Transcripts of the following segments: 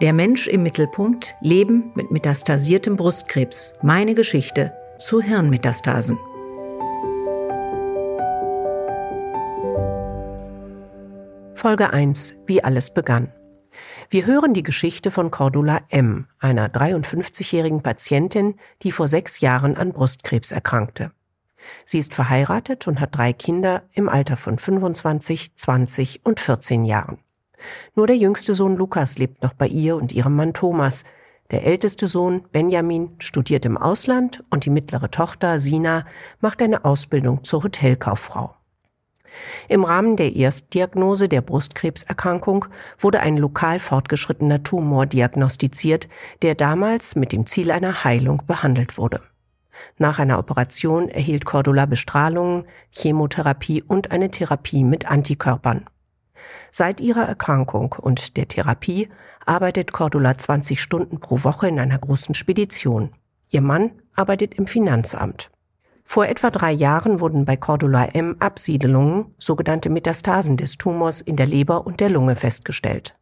Der Mensch im Mittelpunkt, Leben mit metastasiertem Brustkrebs. Meine Geschichte zu Hirnmetastasen. Folge 1. Wie alles begann. Wir hören die Geschichte von Cordula M., einer 53-jährigen Patientin, die vor sechs Jahren an Brustkrebs erkrankte. Sie ist verheiratet und hat drei Kinder im Alter von 25, 20 und 14 Jahren. Nur der jüngste Sohn Lukas lebt noch bei ihr und ihrem Mann Thomas. Der älteste Sohn Benjamin studiert im Ausland und die mittlere Tochter Sina macht eine Ausbildung zur Hotelkauffrau. Im Rahmen der Erstdiagnose der Brustkrebserkrankung wurde ein lokal fortgeschrittener Tumor diagnostiziert, der damals mit dem Ziel einer Heilung behandelt wurde. Nach einer Operation erhielt Cordula Bestrahlungen, Chemotherapie und eine Therapie mit Antikörpern. Seit ihrer Erkrankung und der Therapie arbeitet Cordula 20 Stunden pro Woche in einer großen Spedition. Ihr Mann arbeitet im Finanzamt. Vor etwa drei Jahren wurden bei Cordula M Absiedelungen, sogenannte Metastasen des Tumors in der Leber und der Lunge festgestellt.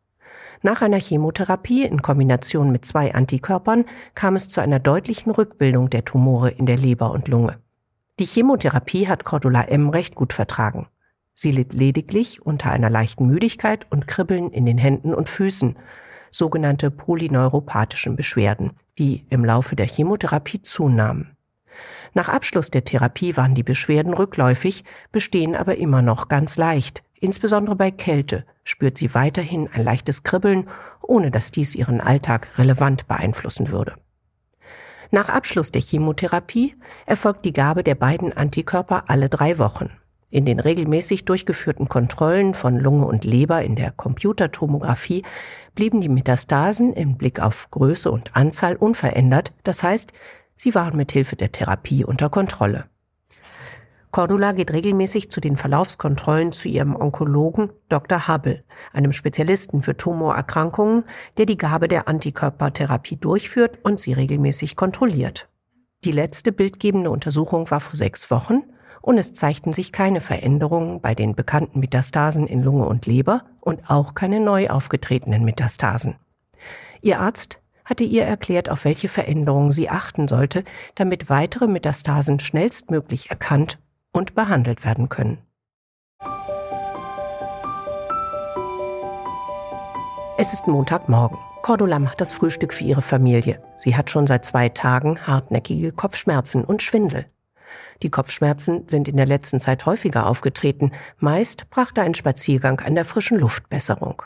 Nach einer Chemotherapie in Kombination mit zwei Antikörpern kam es zu einer deutlichen Rückbildung der Tumore in der Leber und Lunge. Die Chemotherapie hat Cordula M recht gut vertragen. Sie litt lediglich unter einer leichten Müdigkeit und Kribbeln in den Händen und Füßen, sogenannte polyneuropathischen Beschwerden, die im Laufe der Chemotherapie zunahmen. Nach Abschluss der Therapie waren die Beschwerden rückläufig, bestehen aber immer noch ganz leicht. Insbesondere bei Kälte spürt sie weiterhin ein leichtes Kribbeln, ohne dass dies ihren Alltag relevant beeinflussen würde. Nach Abschluss der Chemotherapie erfolgt die Gabe der beiden Antikörper alle drei Wochen. In den regelmäßig durchgeführten Kontrollen von Lunge und Leber in der Computertomographie blieben die Metastasen im Blick auf Größe und Anzahl unverändert, das heißt, sie waren mit Hilfe der Therapie unter Kontrolle. Cordula geht regelmäßig zu den Verlaufskontrollen zu ihrem Onkologen Dr. Hubble, einem Spezialisten für Tumorerkrankungen, der die Gabe der Antikörpertherapie durchführt und sie regelmäßig kontrolliert. Die letzte bildgebende Untersuchung war vor sechs Wochen und es zeigten sich keine Veränderungen bei den bekannten Metastasen in Lunge und Leber und auch keine neu aufgetretenen Metastasen. Ihr Arzt hatte ihr erklärt, auf welche Veränderungen sie achten sollte, damit weitere Metastasen schnellstmöglich erkannt und behandelt werden können. Es ist Montagmorgen. Cordula macht das Frühstück für ihre Familie. Sie hat schon seit zwei Tagen hartnäckige Kopfschmerzen und Schwindel. Die Kopfschmerzen sind in der letzten Zeit häufiger aufgetreten. Meist brachte ein Spaziergang an der frischen Luft Besserung.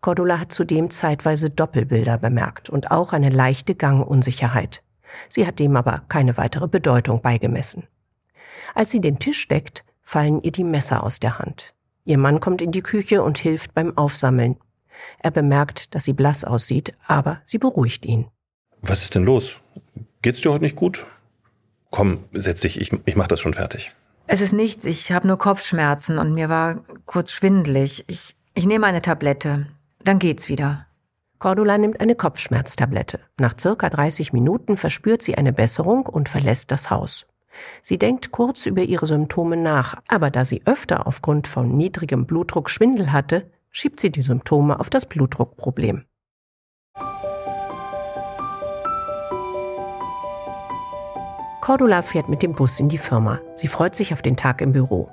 Cordula hat zudem zeitweise Doppelbilder bemerkt und auch eine leichte Gangunsicherheit. Sie hat dem aber keine weitere Bedeutung beigemessen. Als sie den Tisch deckt, fallen ihr die Messer aus der Hand. Ihr Mann kommt in die Küche und hilft beim Aufsammeln. Er bemerkt, dass sie blass aussieht, aber sie beruhigt ihn. Was ist denn los? Geht's dir heute nicht gut? Komm, setz dich, ich, ich mach das schon fertig. Es ist nichts, ich habe nur Kopfschmerzen und mir war kurz schwindelig. Ich, ich nehme eine Tablette, dann geht's wieder. Cordula nimmt eine Kopfschmerztablette. Nach circa 30 Minuten verspürt sie eine Besserung und verlässt das Haus. Sie denkt kurz über ihre Symptome nach, aber da sie öfter aufgrund von niedrigem Blutdruck Schwindel hatte, schiebt sie die Symptome auf das Blutdruckproblem. Cordula fährt mit dem Bus in die Firma. Sie freut sich auf den Tag im Büro.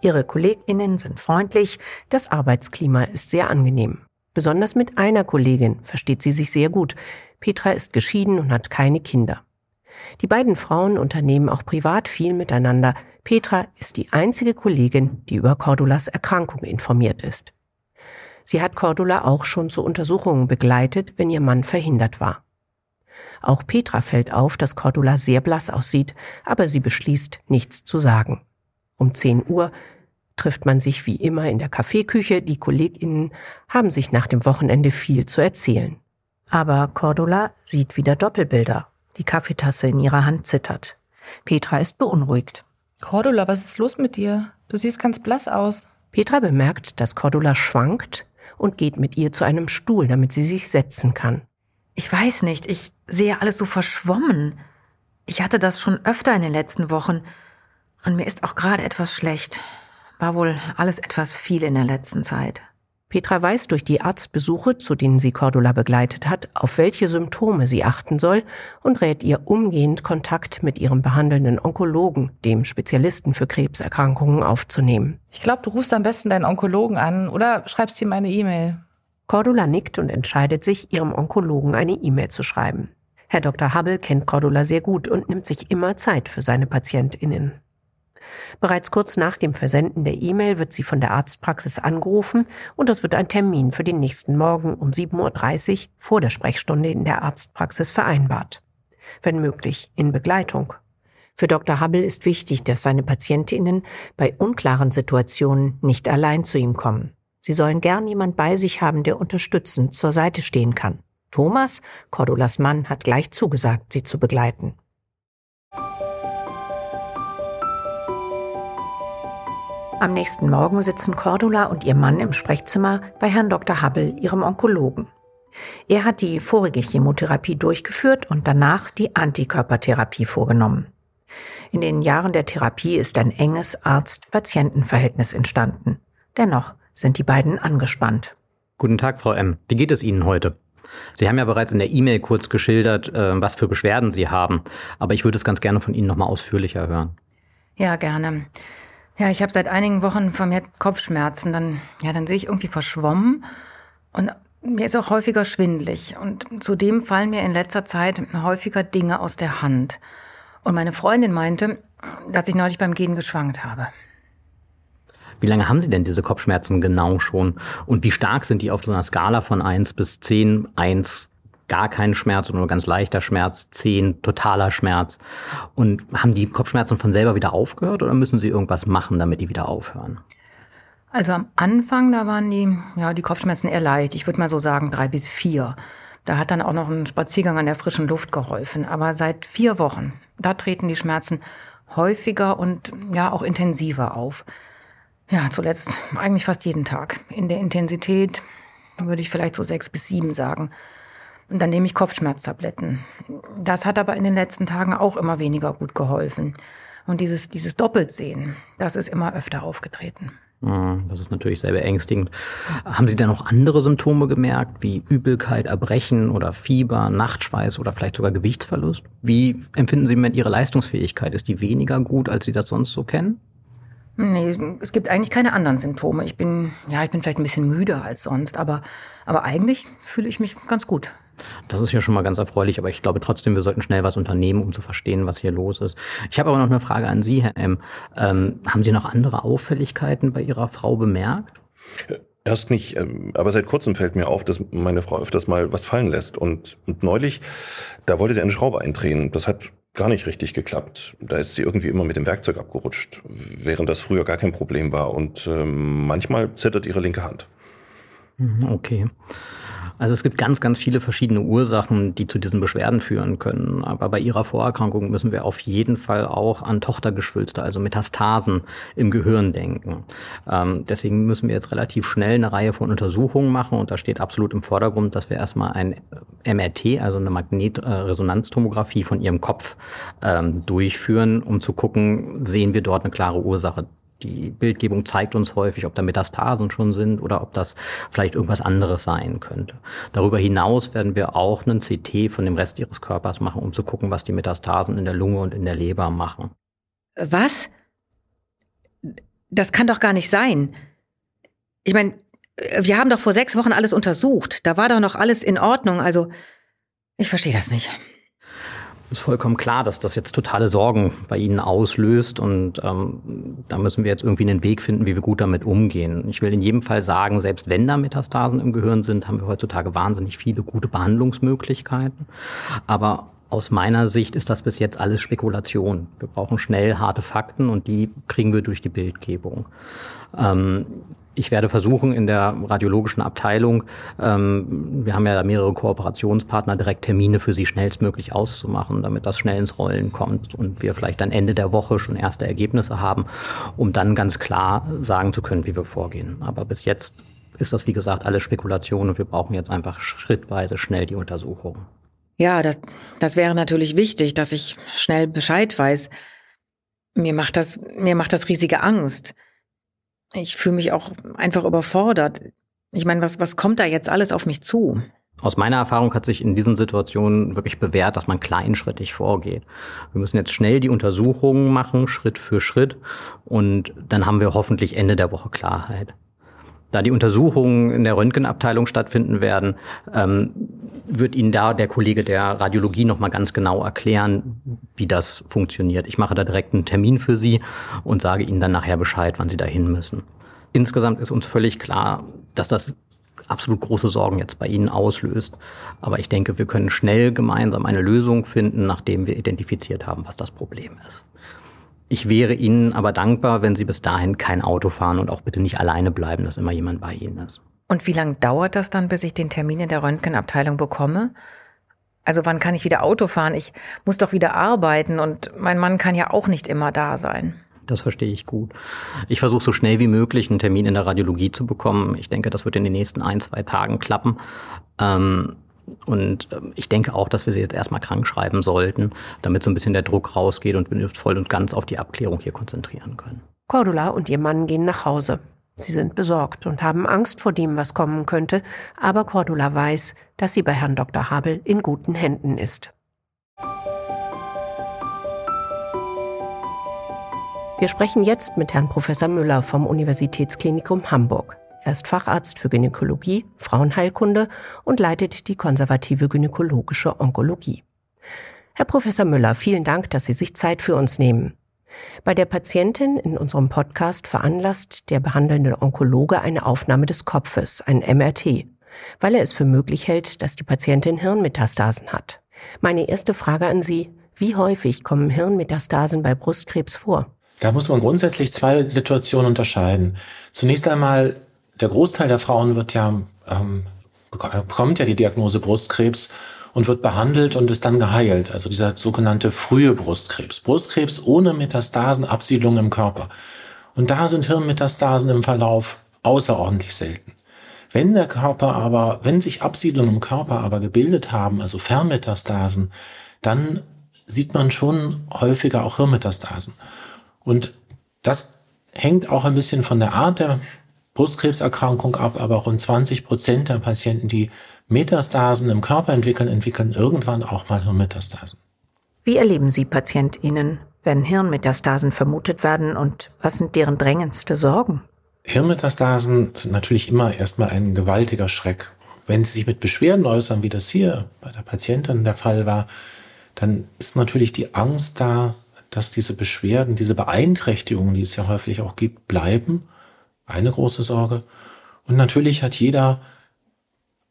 Ihre Kolleginnen sind freundlich, das Arbeitsklima ist sehr angenehm. Besonders mit einer Kollegin versteht sie sich sehr gut. Petra ist geschieden und hat keine Kinder. Die beiden Frauen unternehmen auch privat viel miteinander. Petra ist die einzige Kollegin, die über Cordulas Erkrankung informiert ist. Sie hat Cordula auch schon zu Untersuchungen begleitet, wenn ihr Mann verhindert war. Auch Petra fällt auf, dass Cordula sehr blass aussieht, aber sie beschließt, nichts zu sagen. Um 10 Uhr trifft man sich wie immer in der Kaffeeküche. Die KollegInnen haben sich nach dem Wochenende viel zu erzählen. Aber Cordula sieht wieder Doppelbilder. Die Kaffeetasse in ihrer Hand zittert. Petra ist beunruhigt. Cordula, was ist los mit dir? Du siehst ganz blass aus. Petra bemerkt, dass Cordula schwankt und geht mit ihr zu einem Stuhl, damit sie sich setzen kann. Ich weiß nicht, ich sehe alles so verschwommen. Ich hatte das schon öfter in den letzten Wochen. Und mir ist auch gerade etwas schlecht. War wohl alles etwas viel in der letzten Zeit. Petra weiß durch die Arztbesuche, zu denen sie Cordula begleitet hat, auf welche Symptome sie achten soll und rät ihr umgehend Kontakt mit ihrem behandelnden Onkologen, dem Spezialisten für Krebserkrankungen, aufzunehmen. Ich glaube, du rufst am besten deinen Onkologen an oder schreibst ihm eine E-Mail. Cordula nickt und entscheidet sich, ihrem Onkologen eine E-Mail zu schreiben. Herr Dr. Hubble kennt Cordula sehr gut und nimmt sich immer Zeit für seine PatientInnen. Bereits kurz nach dem Versenden der E-Mail wird sie von der Arztpraxis angerufen und es wird ein Termin für den nächsten Morgen um 7.30 Uhr vor der Sprechstunde in der Arztpraxis vereinbart. Wenn möglich, in Begleitung. Für Dr. Hubble ist wichtig, dass seine PatientInnen bei unklaren Situationen nicht allein zu ihm kommen. Sie sollen gern jemand bei sich haben, der unterstützend zur Seite stehen kann. Thomas, Cordulas Mann, hat gleich zugesagt, sie zu begleiten. Am nächsten Morgen sitzen Cordula und ihr Mann im Sprechzimmer bei Herrn Dr. Hubble, ihrem Onkologen. Er hat die vorige Chemotherapie durchgeführt und danach die Antikörpertherapie vorgenommen. In den Jahren der Therapie ist ein enges Arzt-Patienten-Verhältnis entstanden. Dennoch sind die beiden angespannt. Guten Tag, Frau M. Wie geht es Ihnen heute? Sie haben ja bereits in der E-Mail kurz geschildert, äh, was für Beschwerden Sie haben, aber ich würde es ganz gerne von Ihnen nochmal ausführlicher hören. Ja, gerne. Ja, ich habe seit einigen Wochen vermehrt Kopfschmerzen. Dann, ja, dann sehe ich irgendwie verschwommen und mir ist auch häufiger schwindlig. Und zudem fallen mir in letzter Zeit häufiger Dinge aus der Hand. Und meine Freundin meinte, dass ich neulich beim Gehen geschwankt habe. Wie lange haben Sie denn diese Kopfschmerzen genau schon? Und wie stark sind die auf so einer Skala von 1 bis 10? 1 gar keinen Schmerz oder nur ganz leichter Schmerz, zehn totaler Schmerz. Und haben die Kopfschmerzen von selber wieder aufgehört oder müssen sie irgendwas machen, damit die wieder aufhören? Also am Anfang, da waren die, ja, die Kopfschmerzen eher leicht. Ich würde mal so sagen drei bis vier. Da hat dann auch noch ein Spaziergang an der frischen Luft geholfen. Aber seit vier Wochen, da treten die Schmerzen häufiger und ja auch intensiver auf. Ja, zuletzt eigentlich fast jeden Tag. In der Intensität würde ich vielleicht so sechs bis sieben sagen. Und dann nehme ich Kopfschmerztabletten. Das hat aber in den letzten Tagen auch immer weniger gut geholfen. Und dieses, dieses Doppeltsehen, das ist immer öfter aufgetreten. Hm, das ist natürlich sehr beängstigend. Haben Sie denn noch andere Symptome gemerkt, wie Übelkeit, Erbrechen oder Fieber, Nachtschweiß oder vielleicht sogar Gewichtsverlust? Wie empfinden Sie mit Ihrer Leistungsfähigkeit? Ist die weniger gut, als Sie das sonst so kennen? Nee, es gibt eigentlich keine anderen Symptome. Ich bin, ja, ich bin vielleicht ein bisschen müder als sonst, aber, aber eigentlich fühle ich mich ganz gut. Das ist ja schon mal ganz erfreulich, aber ich glaube trotzdem, wir sollten schnell was unternehmen, um zu verstehen, was hier los ist. Ich habe aber noch eine Frage an Sie, Herr M. Ähm, haben Sie noch andere Auffälligkeiten bei Ihrer Frau bemerkt? Erst nicht, ähm, aber seit kurzem fällt mir auf, dass meine Frau öfters mal was fallen lässt. Und, und neulich, da wollte der eine Schraube eindrehen. Das hat gar nicht richtig geklappt. Da ist sie irgendwie immer mit dem Werkzeug abgerutscht, während das früher gar kein Problem war. Und ähm, manchmal zittert ihre linke Hand. Mhm, okay. Also es gibt ganz, ganz viele verschiedene Ursachen, die zu diesen Beschwerden führen können. Aber bei ihrer Vorerkrankung müssen wir auf jeden Fall auch an Tochtergeschwülste, also Metastasen im Gehirn denken. Ähm, deswegen müssen wir jetzt relativ schnell eine Reihe von Untersuchungen machen und da steht absolut im Vordergrund, dass wir erstmal ein MRT, also eine Magnetresonanztomographie von ihrem Kopf ähm, durchführen, um zu gucken, sehen wir dort eine klare Ursache die Bildgebung zeigt uns häufig, ob da Metastasen schon sind oder ob das vielleicht irgendwas anderes sein könnte. Darüber hinaus werden wir auch einen CT von dem Rest ihres Körpers machen, um zu gucken, was die Metastasen in der Lunge und in der Leber machen. Was? Das kann doch gar nicht sein. Ich meine, wir haben doch vor sechs Wochen alles untersucht. Da war doch noch alles in Ordnung. Also, ich verstehe das nicht ist vollkommen klar, dass das jetzt totale Sorgen bei Ihnen auslöst und ähm, da müssen wir jetzt irgendwie einen Weg finden, wie wir gut damit umgehen. Ich will in jedem Fall sagen, selbst wenn da Metastasen im Gehirn sind, haben wir heutzutage wahnsinnig viele gute Behandlungsmöglichkeiten. Aber aus meiner Sicht ist das bis jetzt alles Spekulation. Wir brauchen schnell harte Fakten und die kriegen wir durch die Bildgebung. Ähm, ich werde versuchen, in der radiologischen Abteilung, ähm, wir haben ja da mehrere Kooperationspartner, direkt Termine für Sie schnellstmöglich auszumachen, damit das schnell ins Rollen kommt und wir vielleicht dann Ende der Woche schon erste Ergebnisse haben, um dann ganz klar sagen zu können, wie wir vorgehen. Aber bis jetzt ist das, wie gesagt, alles Spekulation und wir brauchen jetzt einfach schrittweise schnell die Untersuchung. Ja, das, das wäre natürlich wichtig, dass ich schnell Bescheid weiß. Mir macht das, mir macht das riesige Angst. Ich fühle mich auch einfach überfordert. Ich meine, was, was kommt da jetzt alles auf mich zu? Aus meiner Erfahrung hat sich in diesen Situationen wirklich bewährt, dass man kleinschrittig vorgeht. Wir müssen jetzt schnell die Untersuchungen machen, Schritt für Schritt, und dann haben wir hoffentlich Ende der Woche Klarheit. Da die Untersuchungen in der Röntgenabteilung stattfinden werden, ähm, wird Ihnen da der Kollege der Radiologie noch mal ganz genau erklären, wie das funktioniert. Ich mache da direkt einen Termin für Sie und sage Ihnen dann nachher Bescheid, wann Sie dahin müssen. Insgesamt ist uns völlig klar, dass das absolut große Sorgen jetzt bei Ihnen auslöst. Aber ich denke, wir können schnell gemeinsam eine Lösung finden, nachdem wir identifiziert haben, was das Problem ist. Ich wäre Ihnen aber dankbar, wenn Sie bis dahin kein Auto fahren und auch bitte nicht alleine bleiben, dass immer jemand bei Ihnen ist. Und wie lange dauert das dann, bis ich den Termin in der Röntgenabteilung bekomme? Also wann kann ich wieder Auto fahren? Ich muss doch wieder arbeiten und mein Mann kann ja auch nicht immer da sein. Das verstehe ich gut. Ich versuche so schnell wie möglich einen Termin in der Radiologie zu bekommen. Ich denke, das wird in den nächsten ein, zwei Tagen klappen. Ähm, und ähm, ich denke auch, dass wir sie jetzt erstmal krank schreiben sollten, damit so ein bisschen der Druck rausgeht und wir uns voll und ganz auf die Abklärung hier konzentrieren können. Cordula und ihr Mann gehen nach Hause. Sie sind besorgt und haben Angst vor dem, was kommen könnte, aber Cordula weiß, dass sie bei Herrn Dr. Habel in guten Händen ist. Wir sprechen jetzt mit Herrn Professor Müller vom Universitätsklinikum Hamburg. Er ist Facharzt für Gynäkologie, Frauenheilkunde und leitet die konservative gynäkologische Onkologie. Herr Professor Müller, vielen Dank, dass Sie sich Zeit für uns nehmen. Bei der Patientin in unserem Podcast veranlasst der behandelnde Onkologe eine Aufnahme des Kopfes, ein MRT, weil er es für möglich hält, dass die Patientin Hirnmetastasen hat. Meine erste Frage an Sie, wie häufig kommen Hirnmetastasen bei Brustkrebs vor? Da muss man grundsätzlich zwei Situationen unterscheiden. Zunächst einmal der Großteil der Frauen wird ja, ähm, bekommt ja die Diagnose Brustkrebs und wird behandelt und ist dann geheilt. Also dieser sogenannte frühe Brustkrebs. Brustkrebs ohne Metastasenabsiedlung im Körper. Und da sind Hirnmetastasen im Verlauf außerordentlich selten. Wenn der Körper aber, wenn sich Absiedlungen im Körper aber gebildet haben, also Fernmetastasen, dann sieht man schon häufiger auch Hirnmetastasen. Und das hängt auch ein bisschen von der Art der Brustkrebserkrankung ab, aber rund 20 Prozent der Patienten, die Metastasen im Körper entwickeln, entwickeln irgendwann auch mal Hirnmetastasen. Wie erleben Sie PatientInnen, wenn Hirnmetastasen vermutet werden und was sind deren drängendste Sorgen? Hirnmetastasen sind natürlich immer erstmal ein gewaltiger Schreck. Wenn sie sich mit Beschwerden äußern, wie das hier bei der Patientin der Fall war, dann ist natürlich die Angst da, dass diese Beschwerden, diese Beeinträchtigungen, die es ja häufig auch gibt, bleiben eine große Sorge. Und natürlich hat jeder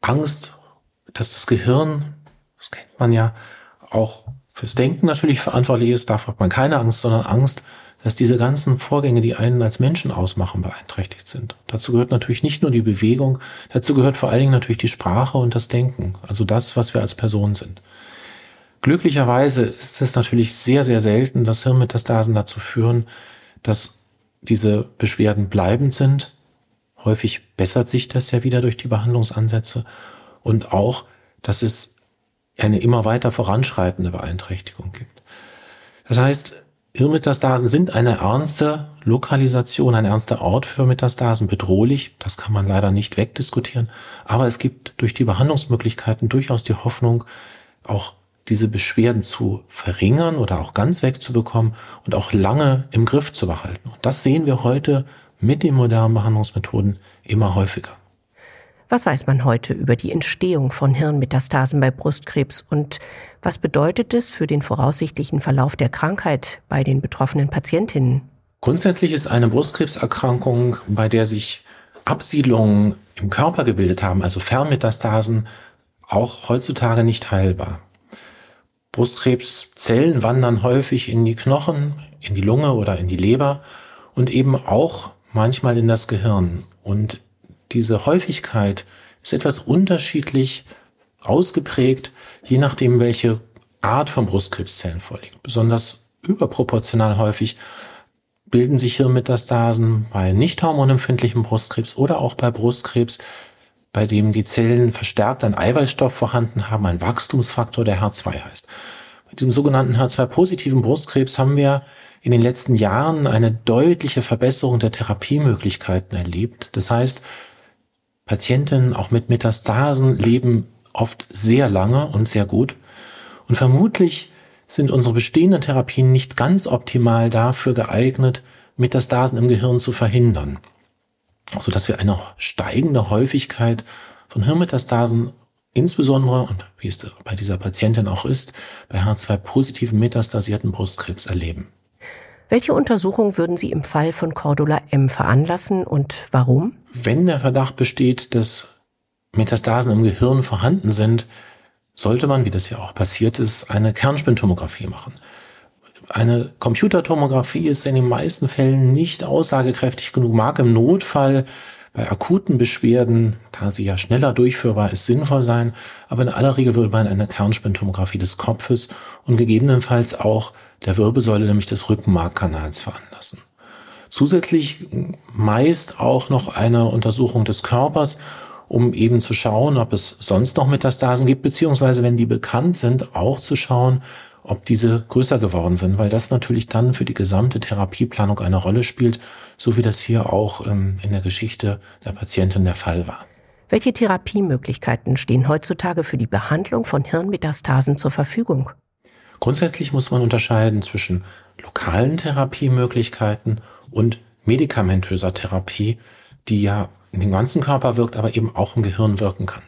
Angst, dass das Gehirn, das kennt man ja, auch fürs Denken natürlich verantwortlich ist. Dafür hat man keine Angst, sondern Angst, dass diese ganzen Vorgänge, die einen als Menschen ausmachen, beeinträchtigt sind. Dazu gehört natürlich nicht nur die Bewegung, dazu gehört vor allen Dingen natürlich die Sprache und das Denken, also das, was wir als Person sind. Glücklicherweise ist es natürlich sehr, sehr selten, dass Hirnmetastasen dazu führen, dass diese Beschwerden bleibend sind. Häufig bessert sich das ja wieder durch die Behandlungsansätze und auch, dass es eine immer weiter voranschreitende Beeinträchtigung gibt. Das heißt, Hirnmetastasen sind eine ernste Lokalisation, ein ernster Ort für Metastasen bedrohlich. Das kann man leider nicht wegdiskutieren. Aber es gibt durch die Behandlungsmöglichkeiten durchaus die Hoffnung, auch diese Beschwerden zu verringern oder auch ganz wegzubekommen und auch lange im Griff zu behalten. Und das sehen wir heute mit den modernen Behandlungsmethoden immer häufiger. Was weiß man heute über die Entstehung von Hirnmetastasen bei Brustkrebs und was bedeutet es für den voraussichtlichen Verlauf der Krankheit bei den betroffenen Patientinnen? Grundsätzlich ist eine Brustkrebserkrankung, bei der sich Absiedlungen im Körper gebildet haben, also Fernmetastasen, auch heutzutage nicht heilbar. Brustkrebszellen wandern häufig in die Knochen, in die Lunge oder in die Leber und eben auch manchmal in das Gehirn. Und diese Häufigkeit ist etwas unterschiedlich ausgeprägt, je nachdem, welche Art von Brustkrebszellen vorliegt. Besonders überproportional häufig bilden sich Hirnmetastasen bei nicht hormonempfindlichem Brustkrebs oder auch bei Brustkrebs, bei dem die Zellen verstärkt einen Eiweißstoff vorhanden haben, ein Wachstumsfaktor, der H2 heißt. Bei diesem sogenannten H2-positiven Brustkrebs haben wir in den letzten Jahren eine deutliche Verbesserung der Therapiemöglichkeiten erlebt. Das heißt, Patientinnen auch mit Metastasen leben oft sehr lange und sehr gut. Und vermutlich sind unsere bestehenden Therapien nicht ganz optimal dafür geeignet, Metastasen im Gehirn zu verhindern. So dass wir eine steigende Häufigkeit von Hirnmetastasen, insbesondere, und wie es bei dieser Patientin auch ist, bei H2-positiven metastasierten Brustkrebs erleben. Welche Untersuchung würden Sie im Fall von Cordula M veranlassen und warum? Wenn der Verdacht besteht, dass Metastasen im Gehirn vorhanden sind, sollte man, wie das ja auch passiert ist, eine Kernspintomographie machen. Eine Computertomographie ist in den meisten Fällen nicht aussagekräftig genug, mag im Notfall bei akuten Beschwerden, da sie ja schneller durchführbar ist, sinnvoll sein, aber in aller Regel würde man eine Kernspintomographie des Kopfes und gegebenenfalls auch der Wirbelsäule, nämlich des Rückenmarkkanals veranlassen. Zusätzlich meist auch noch eine Untersuchung des Körpers, um eben zu schauen, ob es sonst noch Metastasen gibt, beziehungsweise wenn die bekannt sind, auch zu schauen, ob diese größer geworden sind, weil das natürlich dann für die gesamte Therapieplanung eine Rolle spielt, so wie das hier auch ähm, in der Geschichte der Patientin der Fall war. Welche Therapiemöglichkeiten stehen heutzutage für die Behandlung von Hirnmetastasen zur Verfügung? Grundsätzlich muss man unterscheiden zwischen lokalen Therapiemöglichkeiten und medikamentöser Therapie, die ja in den ganzen Körper wirkt, aber eben auch im Gehirn wirken kann.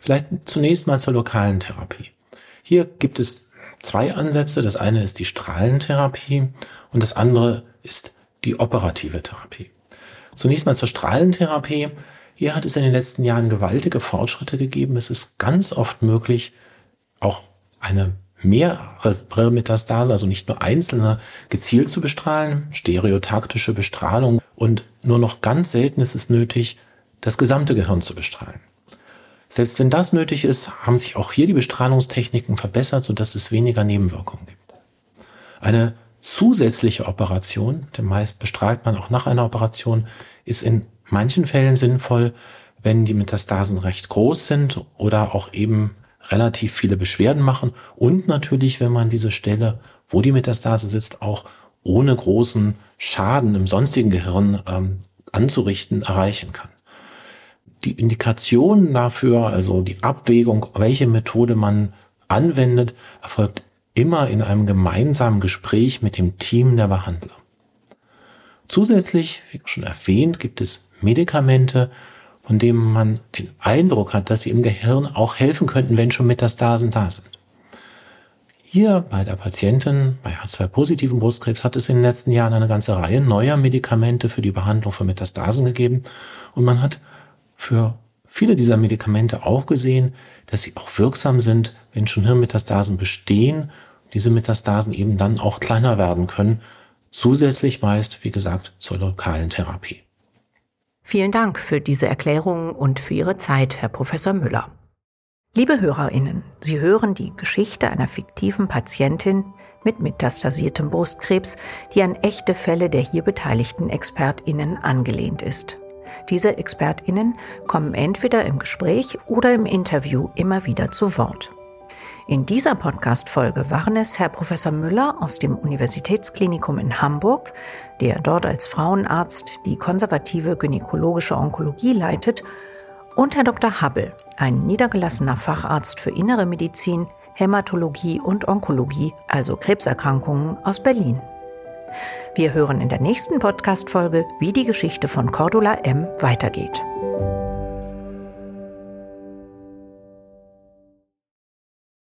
Vielleicht zunächst mal zur lokalen Therapie. Hier gibt es zwei Ansätze. Das eine ist die Strahlentherapie und das andere ist die operative Therapie. Zunächst mal zur Strahlentherapie. Hier hat es in den letzten Jahren gewaltige Fortschritte gegeben. Es ist ganz oft möglich, auch eine mehrere Metastase, also nicht nur einzelne, gezielt zu bestrahlen, stereotaktische Bestrahlung und nur noch ganz selten ist es nötig, das gesamte Gehirn zu bestrahlen. Selbst wenn das nötig ist, haben sich auch hier die Bestrahlungstechniken verbessert, sodass es weniger Nebenwirkungen gibt. Eine zusätzliche Operation, denn meist bestrahlt man auch nach einer Operation, ist in manchen Fällen sinnvoll, wenn die Metastasen recht groß sind oder auch eben relativ viele Beschwerden machen und natürlich, wenn man diese Stelle, wo die Metastase sitzt, auch ohne großen Schaden im sonstigen Gehirn ähm, anzurichten, erreichen kann die Indikation dafür, also die Abwägung, welche Methode man anwendet, erfolgt immer in einem gemeinsamen Gespräch mit dem Team der Behandler. Zusätzlich, wie schon erwähnt, gibt es Medikamente, von denen man den Eindruck hat, dass sie im Gehirn auch helfen könnten, wenn schon Metastasen da sind. Hier bei der Patientin bei H2-positiven Brustkrebs hat es in den letzten Jahren eine ganze Reihe neuer Medikamente für die Behandlung von Metastasen gegeben und man hat für viele dieser Medikamente auch gesehen, dass sie auch wirksam sind, wenn schon Hirnmetastasen bestehen, diese Metastasen eben dann auch kleiner werden können, zusätzlich meist, wie gesagt, zur lokalen Therapie. Vielen Dank für diese Erklärungen und für Ihre Zeit, Herr Professor Müller. Liebe Hörerinnen, Sie hören die Geschichte einer fiktiven Patientin mit metastasiertem Brustkrebs, die an echte Fälle der hier beteiligten ExpertInnen angelehnt ist. Diese ExpertInnen kommen entweder im Gespräch oder im Interview immer wieder zu Wort. In dieser Podcast-Folge waren es Herr Professor Müller aus dem Universitätsklinikum in Hamburg, der dort als Frauenarzt die konservative gynäkologische Onkologie leitet, und Herr Dr. Hubble, ein niedergelassener Facharzt für Innere Medizin, Hämatologie und Onkologie, also Krebserkrankungen aus Berlin. Wir hören in der nächsten Podcast-Folge, wie die Geschichte von Cordula M. weitergeht.